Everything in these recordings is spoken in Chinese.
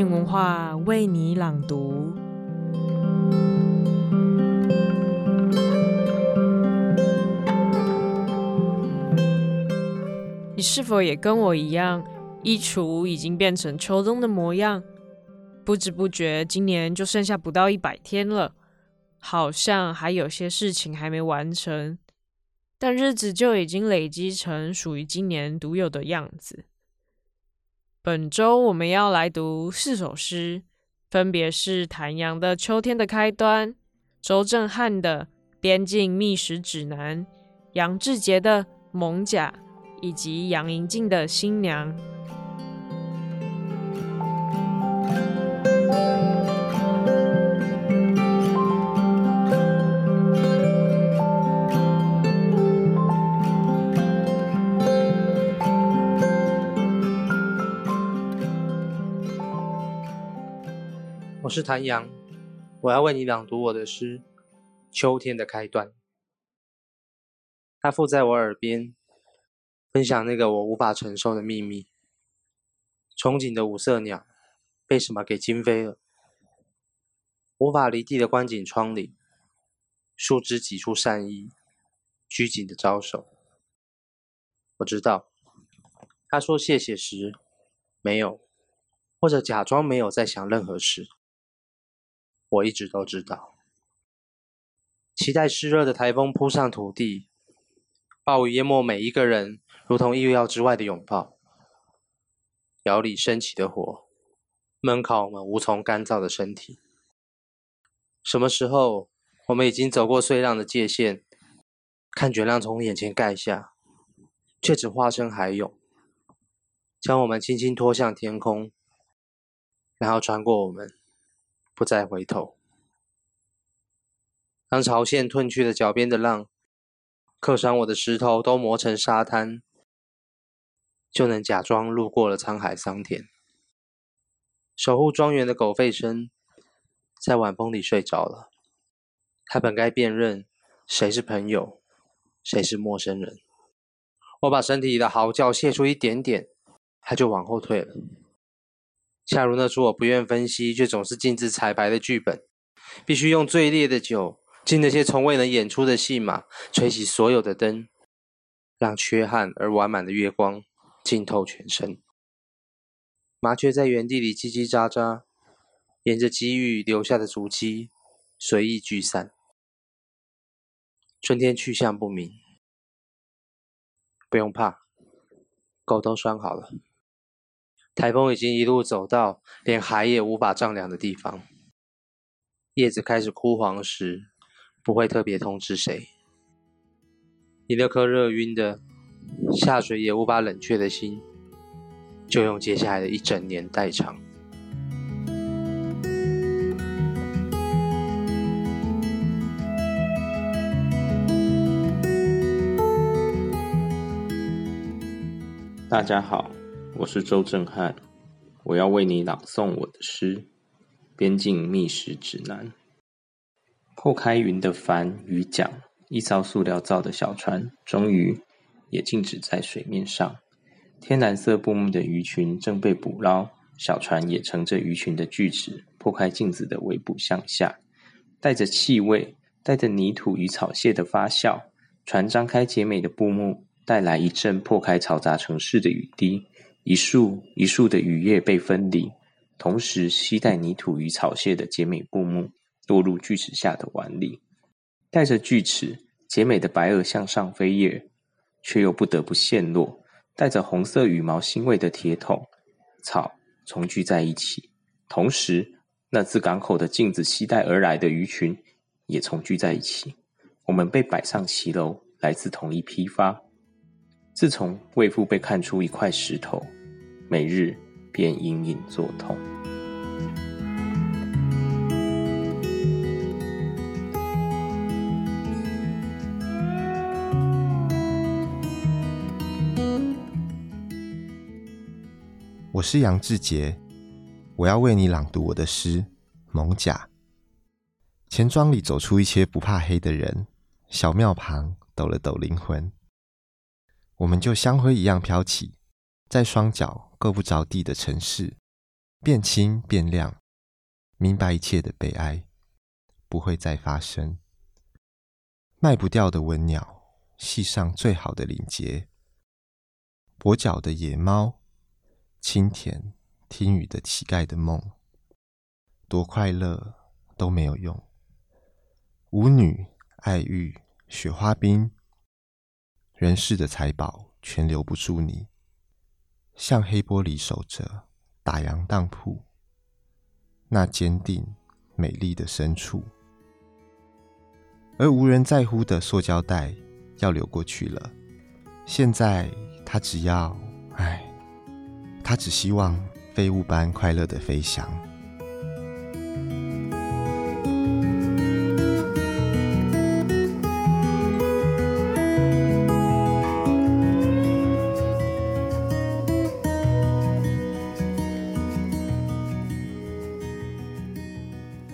境文化为你朗读。你是否也跟我一样，衣橱已经变成秋冬的模样？不知不觉，今年就剩下不到一百天了，好像还有些事情还没完成，但日子就已经累积成属于今年独有的样子。本周我们要来读四首诗，分别是谭阳的《秋天的开端》、周震汉的《边境觅食指南》、杨志杰的《蒙甲》，以及杨银静的《新娘》。我是谭阳，我要为你朗读我的诗《秋天的开端》。他附在我耳边，分享那个我无法承受的秘密。憧憬的五色鸟被什么给惊飞了？无法离地的观景窗里，树枝挤出善意，拘谨的招手。我知道，他说谢谢时，没有，或者假装没有在想任何事。我一直都知道，期待湿热的台风扑上土地，暴雨淹没每一个人，如同意料之外的拥抱。窑里升起的火，闷烤我们无从干燥的身体。什么时候，我们已经走过碎浪的界限，看卷浪从眼前盖下，却只化身海涌，将我们轻轻拖向天空，然后穿过我们。不再回头。当潮线褪去了脚边的浪，刻伤我的石头都磨成沙滩，就能假装路过了沧海桑田。守护庄园的狗吠声，在晚风里睡着了。它本该辨认谁是朋友，谁是陌生人。我把身体的嚎叫泄出一点点，它就往后退了。恰如那出我不愿分析却总是禁止彩排的剧本，必须用最烈的酒，敬那些从未能演出的戏码，吹熄所有的灯，让缺憾而完满的月光浸透全身。麻雀在原地里叽叽喳喳，沿着机遇留下的足迹随意聚散。春天去向不明，不用怕，狗都拴好了。台风已经一路走到连海也无法丈量的地方，叶子开始枯黄时，不会特别通知谁。你那颗热晕的、下水也无法冷却的心，就用接下来的一整年代偿。大家好。我是周震汉，我要为你朗诵我的诗《边境觅食指南》。破开云的帆与桨，一艘塑料造的小船，终于也静止在水面上。天蓝色布幕的鱼群正被捕捞，小船也乘着鱼群的锯齿，破开镜子的围捕向下，带着气味，带着泥土与草屑的发酵。船张开洁美的布幕，带来一阵破开嘈杂城市的雨滴。一束一束的雨叶被分离，同时携带泥土与草屑的洁美布幕落入锯齿下的碗里。带着锯齿，洁美的白鹅向上飞跃，却又不得不陷落。带着红色羽毛腥味的铁桶，草重聚在一起。同时，那自港口的镜子携带而来的鱼群也重聚在一起。我们被摆上骑楼，来自同一批发。自从魏父被看出一块石头，每日便隐隐作痛。我是杨志杰，我要为你朗读我的诗《蒙甲》。钱庄里走出一些不怕黑的人，小庙旁抖了抖灵魂。我们就香灰一样飘起，在双脚够不着地的城市，变清变亮，明白一切的悲哀不会再发生。卖不掉的文鸟，系上最好的领结。跛脚的野猫，清甜听雨的乞丐的梦，多快乐都没有用。舞女、爱玉、雪花冰，人世的财宝全留不住你。像黑玻璃守着打烊当铺，那坚定美丽的深处。而无人在乎的塑胶袋要流过去了。现在他只要，唉，他只希望飞物般快乐的飞翔。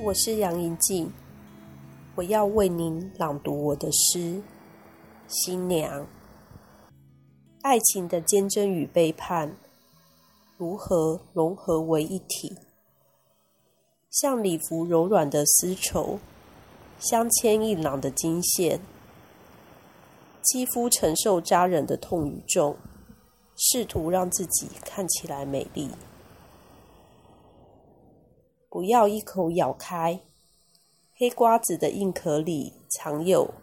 我是杨银静。我要为您朗读我的诗《新娘》。爱情的坚贞与背叛，如何融合为一体？像礼服柔软的丝绸，镶嵌硬朗的金线。肌肤承受扎人的痛与重，试图让自己看起来美丽。不要一口咬开。黑瓜子的硬壳里藏有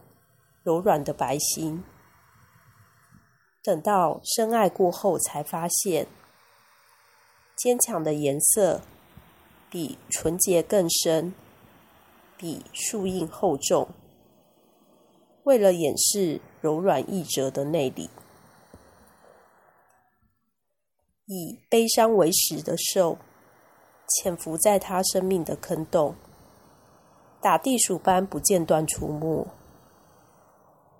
柔软的白心，等到深爱过后，才发现坚强的颜色比纯洁更深，比树荫厚重。为了掩饰柔软易折的内里，以悲伤为食的兽，潜伏在他生命的坑洞。打地鼠般不间断出没，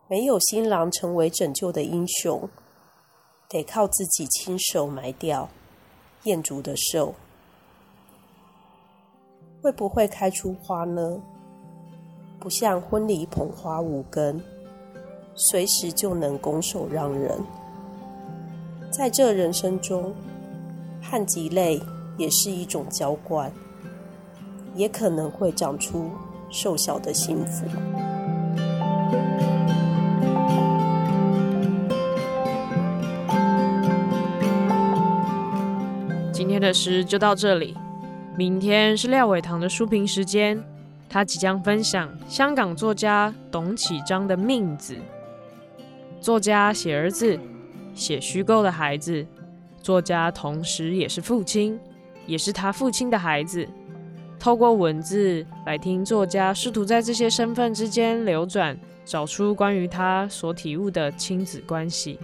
没有新郎成为拯救的英雄，得靠自己亲手埋掉艳足的兽。会不会开出花呢？不像婚礼捧花无根，随时就能拱手让人。在这人生中，汗及泪也是一种浇灌，也可能会长出。瘦小的幸福。今天的诗就到这里，明天是廖伟棠的书评时间，他即将分享香港作家董启章的《命子》。作家写儿子，写虚构的孩子，作家同时也是父亲，也是他父亲的孩子。透过文字来听作家试图在这些身份之间流转，找出关于他所体悟的亲子关系。